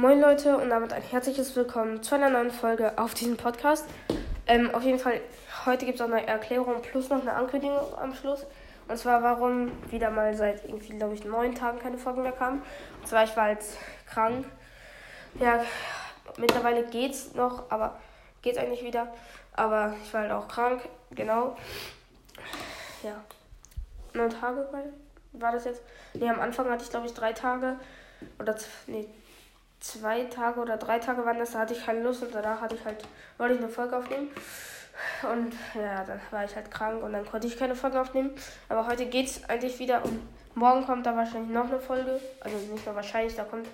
Moin Leute und damit ein herzliches Willkommen zu einer neuen Folge auf diesem Podcast. Ähm, auf jeden Fall, heute gibt es auch eine Erklärung plus noch eine Ankündigung am Schluss. Und zwar, warum wieder mal seit irgendwie, glaube ich, neun Tagen keine Folgen mehr kamen. Und zwar, ich war jetzt krank. Ja, mittlerweile geht's noch, aber geht's eigentlich wieder. Aber ich war halt auch krank, genau. Ja, neun Tage war das jetzt. Nee, am Anfang hatte ich, glaube ich, drei Tage. Oder, nee, zwei Tage oder drei Tage waren das, da hatte ich keine Lust und danach hatte ich halt, wollte ich eine Folge aufnehmen. Und ja, dann war ich halt krank und dann konnte ich keine Folge aufnehmen. Aber heute geht es eigentlich wieder und morgen kommt da wahrscheinlich noch eine Folge. Also nicht nur wahrscheinlich, da kommt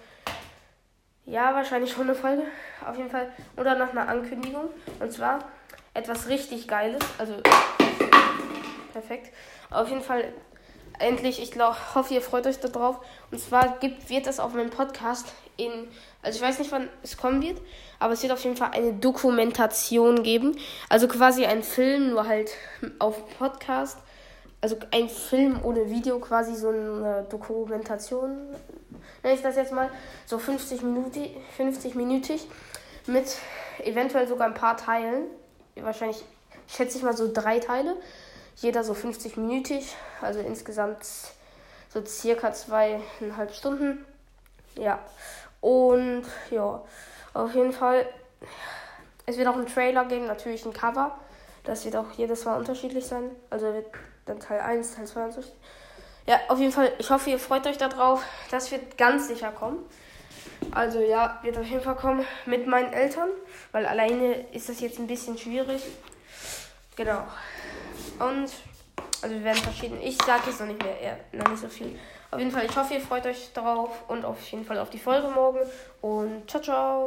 ja wahrscheinlich schon eine Folge. Auf jeden Fall. Oder noch eine Ankündigung. Und zwar etwas richtig Geiles. Also perfekt. Auf jeden Fall endlich, ich glaub, hoffe, ihr freut euch darauf. Und zwar gibt, wird es auf meinem Podcast in, also ich weiß nicht, wann es kommen wird, aber es wird auf jeden Fall eine Dokumentation geben. Also quasi ein Film, nur halt auf Podcast. Also ein Film ohne Video, quasi so eine Dokumentation, nenne ich das jetzt mal. So 50 Minuten, 50 minütig mit eventuell sogar ein paar Teilen. Wahrscheinlich, schätze ich mal so drei Teile. Jeder so 50 minütig, also insgesamt so circa zweieinhalb Stunden. Ja. Und ja, auf jeden Fall. Es wird auch einen Trailer geben, natürlich ein Cover. Das wird auch jedes Mal unterschiedlich sein. Also wird dann Teil 1, Teil 2 und so. Ja, auf jeden Fall, ich hoffe, ihr freut euch darauf. Das wird ganz sicher kommen. Also ja, wird auf jeden Fall kommen mit meinen Eltern, weil alleine ist das jetzt ein bisschen schwierig. Genau. Und also wir werden verschieden. Ich sage jetzt noch nicht mehr, eher, noch nicht so viel. Auf jeden Fall, ich hoffe, ihr freut euch darauf und auf jeden Fall auf die Folge morgen. Und ciao, ciao.